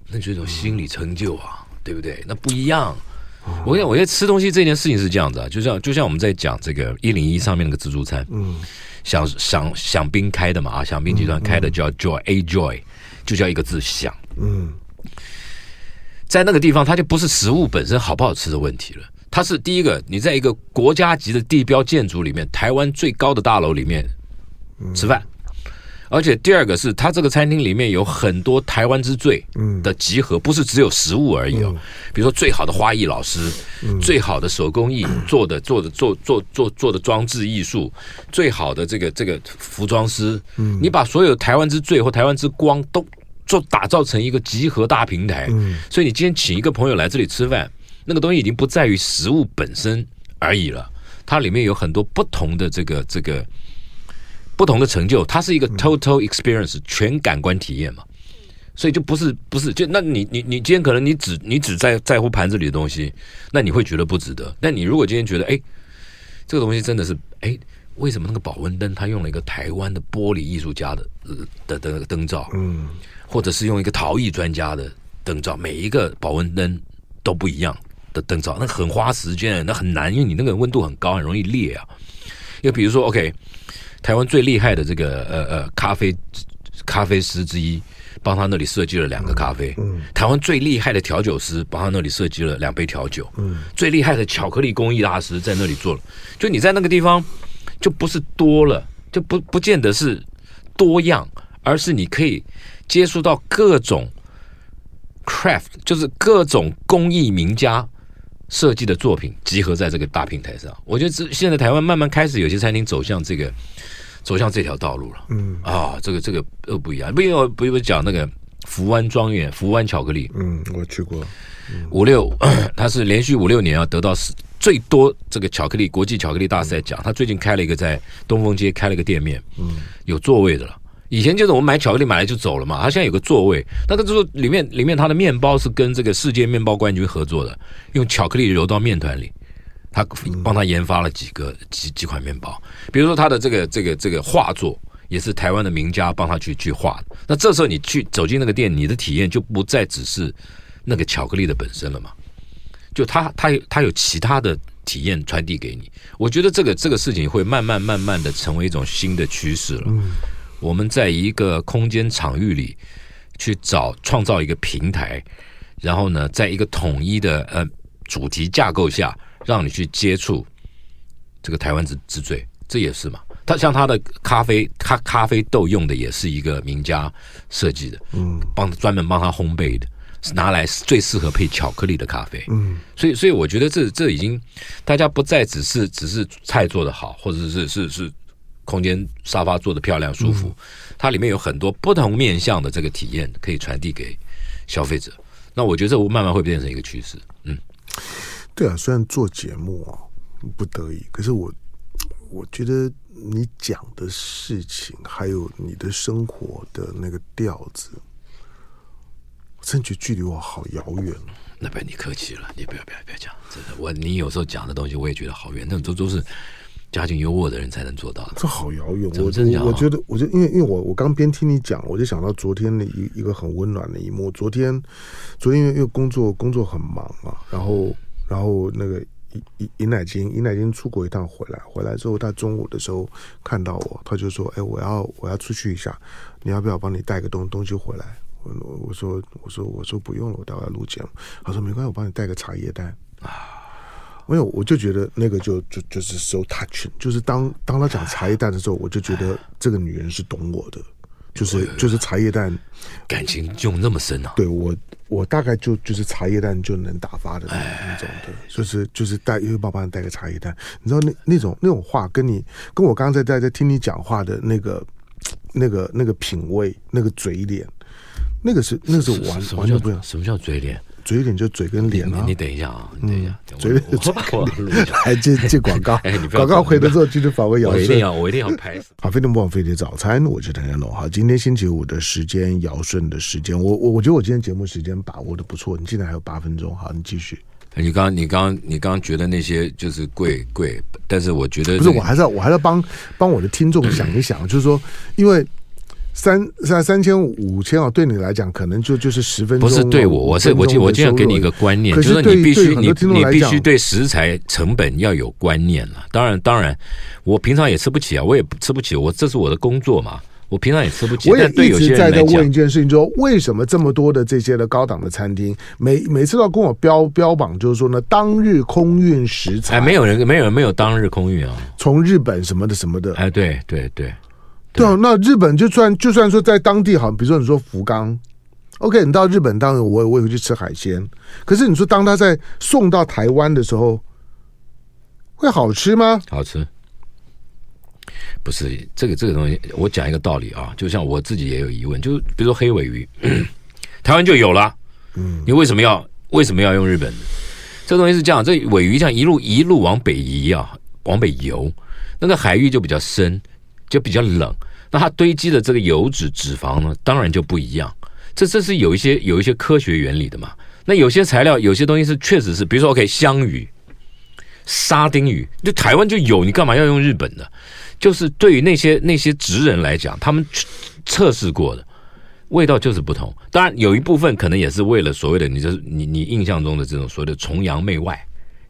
Speaker 3: 那就是一种心理成就啊，嗯、对不对？那不一样。我跟你讲，我觉得吃东西这件事情是这样子啊，就像就像我们在讲这个一零一上面那个自助餐，嗯，想想想冰开的嘛啊，想冰集团开的叫 Joy、嗯、A Joy。就叫一个字想，嗯，在那个地方，它就不是食物本身好不好吃的问题了。它是第一个，你在一个国家级的地标建筑里面，台湾最高的大楼里面吃饭，而且第二个是，它这个餐厅里面有很多台湾之最的集合，不是只有食物而已哦。比如说最好的花艺老师，最好的手工艺做的做的做做做做的装置艺术，最好的这个这个服装师，你把所有台湾之最或台湾之光都。做打造成一个集合大平台，嗯，所以你今天请一个朋友来这里吃饭，那个东西已经不在于食物本身而已了，它里面有很多不同的这个这个不同的成就，它是一个 total experience 全感官体验嘛，所以就不是不是就那你你你今天可能你只你只在在乎盘子里的东西，那你会觉得不值得。那你如果今天觉得哎，这个东西真的是哎，为什么那个保温灯它用了一个台湾的玻璃艺术家的的的那个灯罩，嗯。或者是用一个陶艺专家的灯罩，每一个保温灯都不一样的灯罩，那很花时间，那很难，因为你那个温度很高，很容易裂啊。又比如说，OK，台湾最厉害的这个呃呃咖啡咖啡师之一，帮他那里设计了两个咖啡。嗯。台湾最厉害的调酒师帮他那里设计了两杯调酒。嗯。最厉害的巧克力工艺大师在那里做了，就你在那个地方就不是多了，就不不见得是多样，而是你可以。接触到各种 craft，就是各种工艺名家设计的作品，集合在这个大平台上。我觉得这现在台湾慢慢开始有些餐厅走向这个，走向这条道路了。嗯啊，这个这个都不一样。不因为不要讲那个福湾庄园、福湾巧克力。嗯，我去过。嗯、五六，*clears throat* 他是连续五六年要得到最多这个巧克力国际巧克力大赛奖。他最近开了一个在东风街开了一个店面，嗯，有座位的了。以前就是我们买巧克力买来就走了嘛，它现在有个座位，那个就是里面里面它的面包是跟这个世界面包冠军合作的，用巧克力揉到面团里，他帮他研发了几个几几款面包，比如说他的这个这个这个画作也是台湾的名家帮他去去画，那这时候你去走进那个店，你的体验就不再只是那个巧克力的本身了嘛，就他他他有其他的体验传递给你，我觉得这个这个事情会慢慢慢慢的成为一种新的趋势了。我们在一个空间场域里去找创造一个平台，然后呢，在一个统一的呃主题架构下，让你去接触这个台湾之之最，这也是嘛。他像他的咖啡，咖咖啡豆用的也是一个名家设计的，嗯，帮专门帮他烘焙的，是拿来最适合配巧克力的咖啡，嗯，所以所以我觉得这这已经大家不再只是只是菜做的好，或者是是是。空间沙发坐得漂亮舒服，嗯，它里面有很多不同面向的这个体验可以传递给消费者。那我觉得这慢慢会变成一个趋势。嗯，
Speaker 2: 对啊，虽然做节目啊不得已，可是我我觉得你讲的事情，还有你的生活的那个调子，我真觉得距离我好遥远。
Speaker 3: 那不，你客气了，你不要不要不要讲，真的，我你有时候讲的东西，我也觉得好远，那都都是。家境优渥的人才能做到的，
Speaker 2: 这好遥远。
Speaker 3: 我真的，
Speaker 2: 我觉得，我就因为因为我我刚边听你讲，我就想到昨天的一一个很温暖的一幕。昨天，昨天因为因为工作工作很忙嘛，然后然后那个尹尹尹乃金尹乃金出国一趟回来，回来之后他中午的时候看到我，他就说：“哎，我要我要出去一下，你要不要帮你带个东东西回来？”我我说我说我说不用了，我待会要录节目。他说没关系，我帮你带个茶叶蛋啊。没有，我就觉得那个就就就是 so touching，就是当当他讲茶叶蛋的时候，我就觉得这个女人是懂我的，就是就是茶叶蛋
Speaker 3: 感情用那么深啊。
Speaker 2: 对我，我大概就就是茶叶蛋就能打发的那那种的，就是就是带因为爸爸带个茶叶蛋，你知道那那种那种话，跟你跟我刚才在在听你讲话的那个那个那个品味，那个嘴脸，那个是那个是完完全不一样。
Speaker 3: 什么叫嘴脸？
Speaker 2: 嘴脸就嘴跟脸啊！
Speaker 3: 你，等一下啊，你等一下，
Speaker 2: 嗯、嘴脸就把我录一下，还接接广告。哎，广告回来之后继续访问姚顺。
Speaker 3: 我一定要，我一定要拍。
Speaker 2: 好，*laughs* 飞碟播放飞碟早餐，我是谭家龙。好，今天星期五的时间，姚顺的时间，我我我觉得我今天节目时间把握的不错。你现在还有八分钟，好，你继续。
Speaker 3: 你刚你刚你刚觉得那些就是贵贵，但是我觉得、这个、
Speaker 2: 不是，我还是要我还是要帮帮我的听众想一想，就是说，因为。三三三千五千啊，对你来讲可能就就是十分钟。
Speaker 3: 不是对我，我是我就我就要给你一个观念，就是你必须你你必须对食材成本要有观念了。当然当然，我平常也吃不起啊，我也吃不起，我这是我的工作嘛，我平常也吃不起。
Speaker 2: 我也一直在在问一件事情，说为什么这么多的这些的高档的餐厅，每每次都要跟我标标榜，就是说呢，当日空运食材。
Speaker 3: 哎，没有人没有人没有当日空运啊，
Speaker 2: 从日本什么的什么的。
Speaker 3: 哎，对对对。
Speaker 2: 对啊，那日本就算就算说在当地好，比如说你说福冈，OK，你到日本当然我我也会去吃海鲜，可是你说当他在送到台湾的时候，会好吃吗？
Speaker 3: 好吃，不是这个这个东西，我讲一个道理啊，就像我自己也有疑问，就比如说黑尾鱼，*clears throat* 台湾就有了，嗯，你为什么要为什么要用日本的？这东西是这样，这尾鱼这样一路一路往北移啊，往北游，那个海域就比较深。就比较冷，那它堆积的这个油脂脂肪呢，当然就不一样。这这是有一些有一些科学原理的嘛。那有些材料，有些东西是确实是，比如说 OK，香鱼、沙丁鱼，就台湾就有，你干嘛要用日本的？就是对于那些那些职人来讲，他们测试过的味道就是不同。当然有一部分可能也是为了所谓的你这你你印象中的这种所谓的崇洋媚外。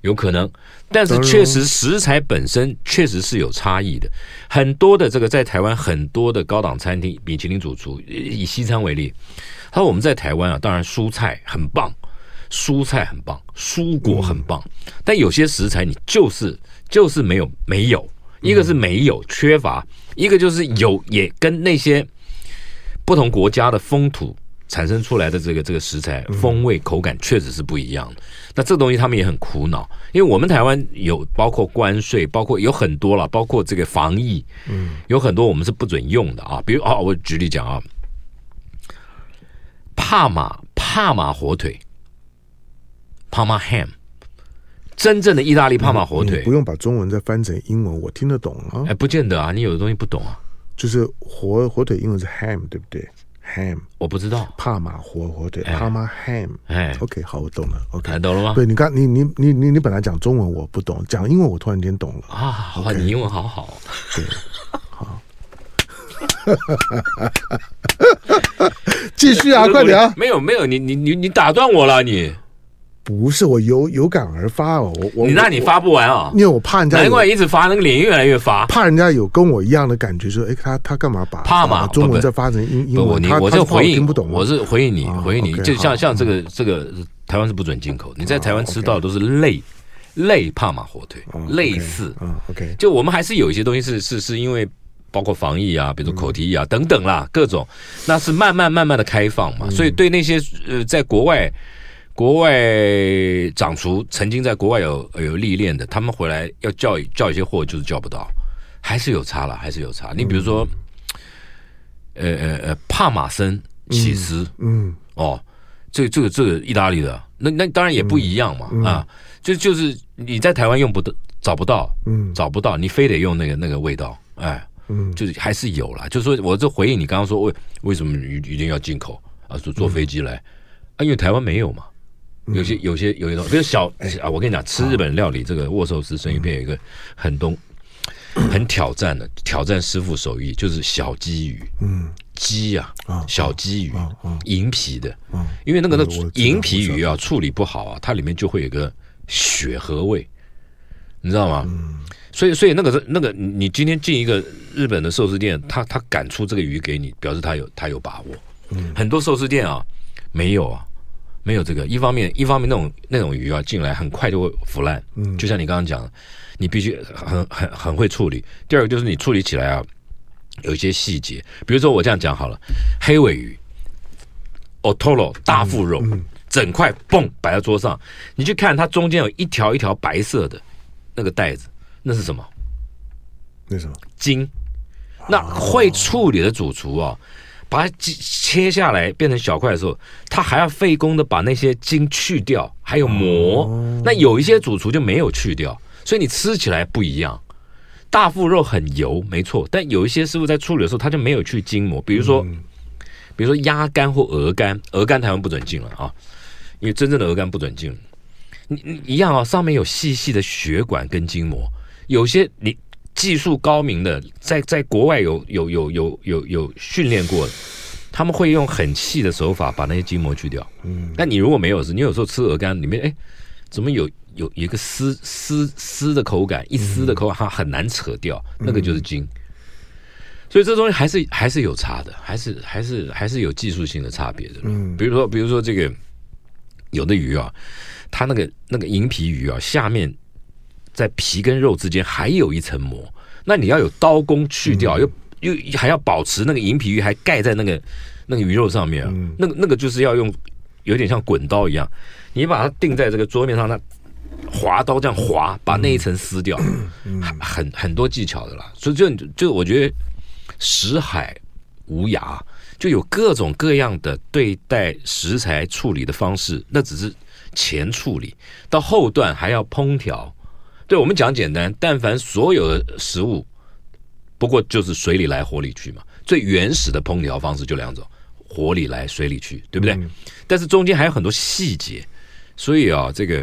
Speaker 3: 有可能，但是确实食材本身确实是有差异的。很多的这个在台湾很多的高档餐厅，米其林主厨以西餐为例，他说我们在台湾啊，当然蔬菜很棒，蔬菜很棒，蔬果很棒，但有些食材你就是就是没有没有，一个是没有缺乏，一个就是有也跟那些不同国家的风土。产生出来的这个这个食材风味口感确实是不一样的。那这个东西他们也很苦恼，因为我们台湾有包括关税，包括有很多了，包括这个防疫，嗯，有很多我们是不准用的啊。比如啊，我举例讲啊，帕玛帕玛火腿，帕玛 ham，真正的意大利帕玛火腿，
Speaker 2: 不用把中文再翻成英文，我听得懂啊。
Speaker 3: 哎，不见得啊，你有的东西不懂啊。
Speaker 2: 就是火火腿英文是 ham，对不对？Ham，
Speaker 3: 我不知道。
Speaker 2: 帕玛火火腿，帕玛 ham，
Speaker 3: 哎
Speaker 2: ，OK，好，我懂了，OK，
Speaker 3: 懂了吗？
Speaker 2: 对，你刚你你你你你本来讲中文我不懂，讲英文我突然间懂了。
Speaker 3: 啊，好吧，你英文好好，
Speaker 2: 对，好，*laughs* 继续啊，快点啊，
Speaker 3: 没有没有，你你你你打断我了，你。
Speaker 2: 不是我有有感而发哦，我我
Speaker 3: 你那你发不完啊，
Speaker 2: 因为我怕人家
Speaker 3: 难怪一直发，那个脸越来越发，
Speaker 2: 怕人家有跟我一样的感觉，说哎，他他干嘛把
Speaker 3: 怕嘛？
Speaker 2: 中文再发成英英文？
Speaker 3: 我这回应
Speaker 2: 听不懂，
Speaker 3: 我是回应你，回应你，就像像这个这个台湾是不准进口，你在台湾吃到的都是类类帕马火腿，类似
Speaker 2: ，OK，
Speaker 3: 就我们还是有一些东西是是是因为包括防疫啊，比如说口蹄疫啊等等啦，各种。那是慢慢慢慢的开放嘛，所以对那些呃在国外。国外长厨曾经在国外有有历练的，他们回来要叫叫一些货，就是叫不到，还是有差了，还是有差。你比如说，呃呃呃，帕玛森起司，嗯，哦，这个、这个这个意大利的，那那当然也不一样嘛、嗯、啊，就就是你在台湾用不到，找不到，嗯，找不到，你非得用那个那个味道，哎，嗯，就是还是有啦。就是说我这回应你刚刚说为为什么一一定要进口啊？坐坐飞机来、嗯、啊？因为台湾没有嘛。有些有些有些东西，比如小啊，我跟你讲，吃日本料理这个握寿司生鱼片有一个很东很挑战的挑战师傅手艺，就是小鲫鱼，嗯，鸡啊，小鲫鱼，银皮的，因为那个那银皮鱼啊处理不好啊，它里面就会有个血和味，你知道吗？所以所以那个是那个你今天进一个日本的寿司店，他他敢出这个鱼给你，表示他有他有把握。很多寿司店啊没有啊。没有这个，一方面，一方面那种那种鱼啊，进来很快就会腐烂。嗯，就像你刚刚讲的，你必须很很很会处理。第二个就是你处理起来啊，有一些细节，比如说我这样讲好了，黑尾鱼，Otoro 大腹肉，嗯嗯、整块嘣摆在桌上，你去看它中间有一条一条白色的那个袋子，那是什么？
Speaker 2: 那什么？
Speaker 3: 筋。那会处理的主厨啊。把它切下来变成小块的时候，他还要费工的把那些筋去掉，还有膜。那有一些主厨就没有去掉，所以你吃起来不一样。大腹肉很油，没错，但有一些师傅在处理的时候，他就没有去筋膜。比如说，比如说鸭肝或鹅肝，鹅肝台湾不准进了啊，因为真正的鹅肝不准进。你你一样啊，上面有细细的血管跟筋膜，有些你。技术高明的，在在国外有有有有有有训练过的，他们会用很细的手法把那些筋膜去掉。嗯，但你如果没有，是你有时候吃鹅肝里面，哎，怎么有有一个丝丝丝的口感，一丝的口感，它很难扯掉，那个就是筋。所以这东西还是还是有差的，还是还是还是有技术性的差别的。嗯，比如说比如说这个有的鱼啊，它那个那个银皮鱼啊，下面。在皮跟肉之间还有一层膜，那你要有刀工去掉，又又还要保持那个银皮鱼还盖在那个那个鱼肉上面啊，那个那个就是要用有点像滚刀一样，你把它钉在这个桌面上，那划刀这样划，把那一层撕掉，很很很多技巧的啦。所以就就我觉得食海无涯，就有各种各样的对待食材处理的方式，那只是前处理，到后段还要烹调。对我们讲简单，但凡所有的食物，不过就是水里来火里去嘛。最原始的烹调方式就两种：火里来，水里去，对不对？嗯、但是中间还有很多细节，所以啊，这个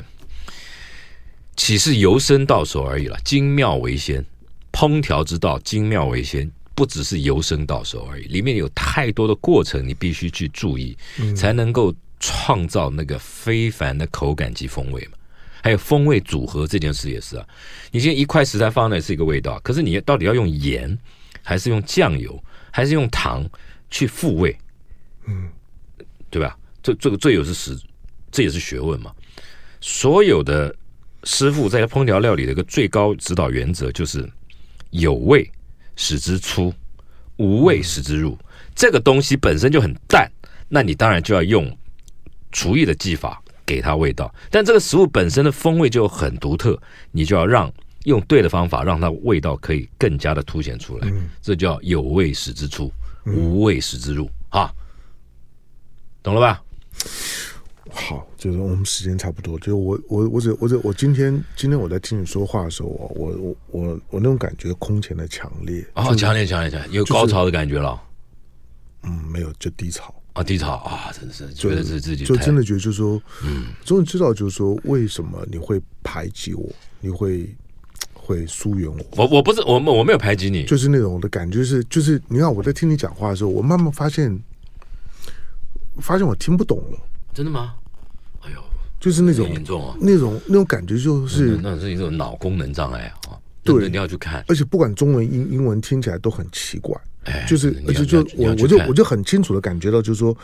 Speaker 3: 岂是由生到熟而已了？精妙为先，烹调之道精妙为先，不只是由生到熟而已，里面有太多的过程，你必须去注意，嗯、才能够创造那个非凡的口感及风味嘛。还有风味组合这件事也是啊，你现在一块食材放在那是一个味道，可是你到底要用盐，还是用酱油，还是用糖去复味？嗯，对吧？这这个这也是实，这也是学问嘛。所有的师傅在烹调料理的一个最高指导原则就是有味使之出，无味使之入。这个东西本身就很淡，那你当然就要用厨艺的技法。给它味道，但这个食物本身的风味就很独特，你就要让用对的方法，让它味道可以更加的凸显出来。嗯、这叫有味使之出，嗯、无味使之入。啊，懂了吧？
Speaker 2: 好，就是我们时间差不多。就是我我我只我只我今天今天我在听你说话的时候，我我我我那种感觉空前的强烈。
Speaker 3: 哦，强烈强烈强烈，有高潮的感觉了。
Speaker 2: 就是、嗯，没有，就低潮。
Speaker 3: 啊，低潮啊，真的是觉得是自己
Speaker 2: 就真的觉得，就是说，嗯，终于知道，就是说，为什么你会排挤我，你会会疏远我？
Speaker 3: 我我不是我我没有排挤你，
Speaker 2: 就是那种的感觉是，就是你看我在听你讲话的时候，我慢慢发现，发现我听不懂了。
Speaker 3: 真的吗？哎呦，
Speaker 2: 就是那种严重啊，那种那种感觉就是，
Speaker 3: 那是一种脑功能障碍啊。
Speaker 2: 对，
Speaker 3: 你要去看，
Speaker 2: 而且不管中文、英英文听起来都很奇怪。就是，而且就我我就我就很清楚的感觉到，就是说，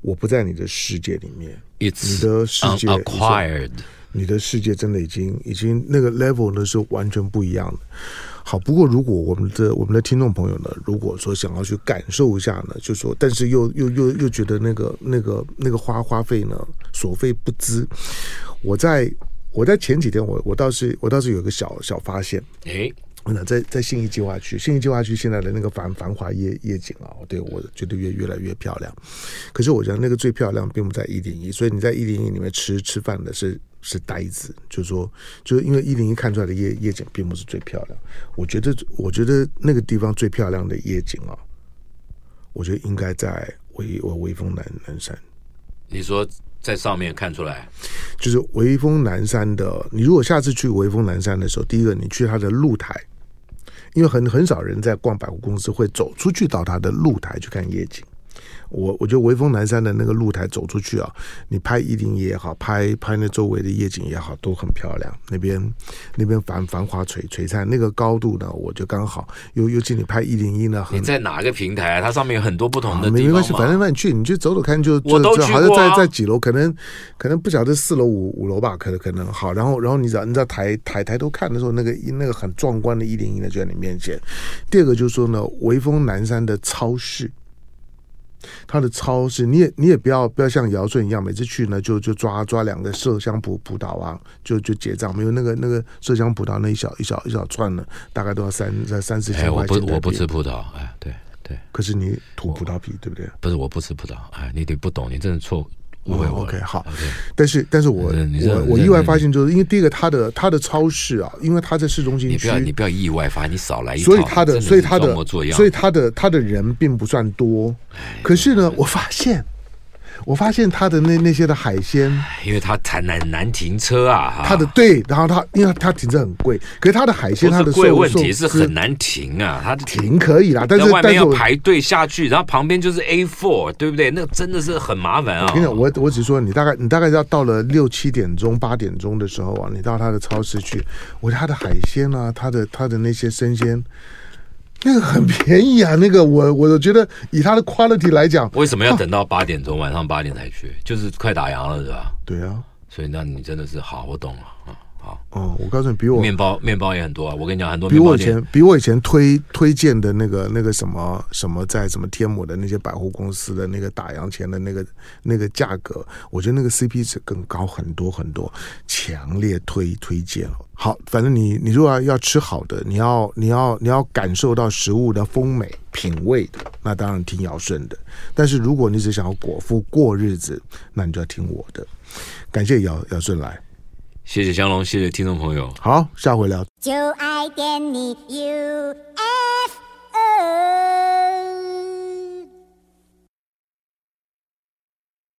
Speaker 2: 我不在你的世界里面。
Speaker 3: It's
Speaker 2: 你的世界
Speaker 3: acquired，
Speaker 2: 你的世界真的已经已经那个 level 呢是完全不一样的。好，不过如果我们的我们的听众朋友呢，如果说想要去感受一下呢，就说，但是又又又又觉得那个那个那个花花费呢所费不貲。我在我在前几天我我倒是我倒是有个小小发现，
Speaker 3: 诶。
Speaker 2: 那在在信义计划区，信义计划区现在的那个繁繁华夜夜景啊，对我觉得越越来越漂亮。可是我觉得那个最漂亮并不在一零一，所以你在一零一里面吃吃饭的是是呆子，就是说，就是因为一零一看出来的夜夜景并不是最漂亮。我觉得我觉得那个地方最漂亮的夜景啊，我觉得应该在微微风南南山。
Speaker 3: 你说在上面看出来，
Speaker 2: 就是微风南山的。你如果下次去微风南山的时候，第一个你去它的露台。因为很很少人在逛百货公司会走出去到它的露台去看夜景。我我觉得微风南山的那个露台走出去啊，你拍一零一也好，拍拍那周围的夜景也好，都很漂亮。那边那边繁繁华璀璀璨，那个高度呢，我觉得刚好。尤尤其你拍一零一呢，
Speaker 3: 你在哪个平台啊？它上面有很多不同的地方、啊。
Speaker 2: 没没关系，反正那你去，你去走走看就，就
Speaker 3: 我都去过、啊、
Speaker 2: 好像在在几楼，可能可能不晓得四楼五五楼吧，可能可能好。然后然后你只要你在抬抬抬头看的时候，那个那个很壮观的一零一呢就在你面前。第二个就是说呢，微风南山的超市。它的超市，你也你也不要不要像尧舜一样，每次去呢就就抓抓两个麝香葡葡萄啊，就就结账。没有那个那个麝香葡萄那一小一小一小串呢，大概都要三三三四千块钱。
Speaker 3: 我不我不吃葡萄，哎，对对。
Speaker 2: 可是你吐葡萄皮，对不对？
Speaker 3: 不是，我不吃葡萄，哎，你得不懂，你真的错。
Speaker 2: 不会，OK，好。但是，但是我我我意外发现，就是因为第一个，它的它的超市啊，因为它在市中心区，
Speaker 3: 你不要你不要意外发现，你少来一，
Speaker 2: 所以它的所以它的所以它的它的人并不算多。可是呢，我发现。我发现他的那那些的海鲜，
Speaker 3: 因为他才难难停车啊，
Speaker 2: 他的对，然后他因为他停车很贵，可是他的海鲜他的
Speaker 3: 贵问题是很难停啊，他
Speaker 2: 停可以啦，但是
Speaker 3: 外面要排队下去，然后旁边就是 A four，对不对？那个真的是很麻烦啊。
Speaker 2: 我跟你讲，我我只说你大概你大概要到了六七点钟八点钟的时候啊，你到他的超市去，我觉得他的海鲜啊，他的他的那些生鲜。那个很便宜啊，那个我我觉得以它的 quality 来讲，
Speaker 3: 为什么要等到八点钟晚上八点才去？就是快打烊了，是吧？
Speaker 2: 对啊，
Speaker 3: 所以那你真的是好，我懂了啊。
Speaker 2: 哦，我告诉你，比我
Speaker 3: 面包面包也很多啊！我跟你讲，很多
Speaker 2: 比我以前比我以前推推荐的那个那个什么什么在什么天母的那些百货公司的那个打烊前的那个那个价格，我觉得那个 CP 值更高很多很多，强烈推推荐。好，反正你你如果要要吃好的，你要你要你要感受到食物的丰美品味的，那当然听尧舜的。但是如果你只想要果腹过日子，那你就要听我的。感谢尧尧舜来。
Speaker 3: 谢谢香龙，谢谢听众朋友。
Speaker 2: 好，下回聊。
Speaker 4: 就爱点你 UFO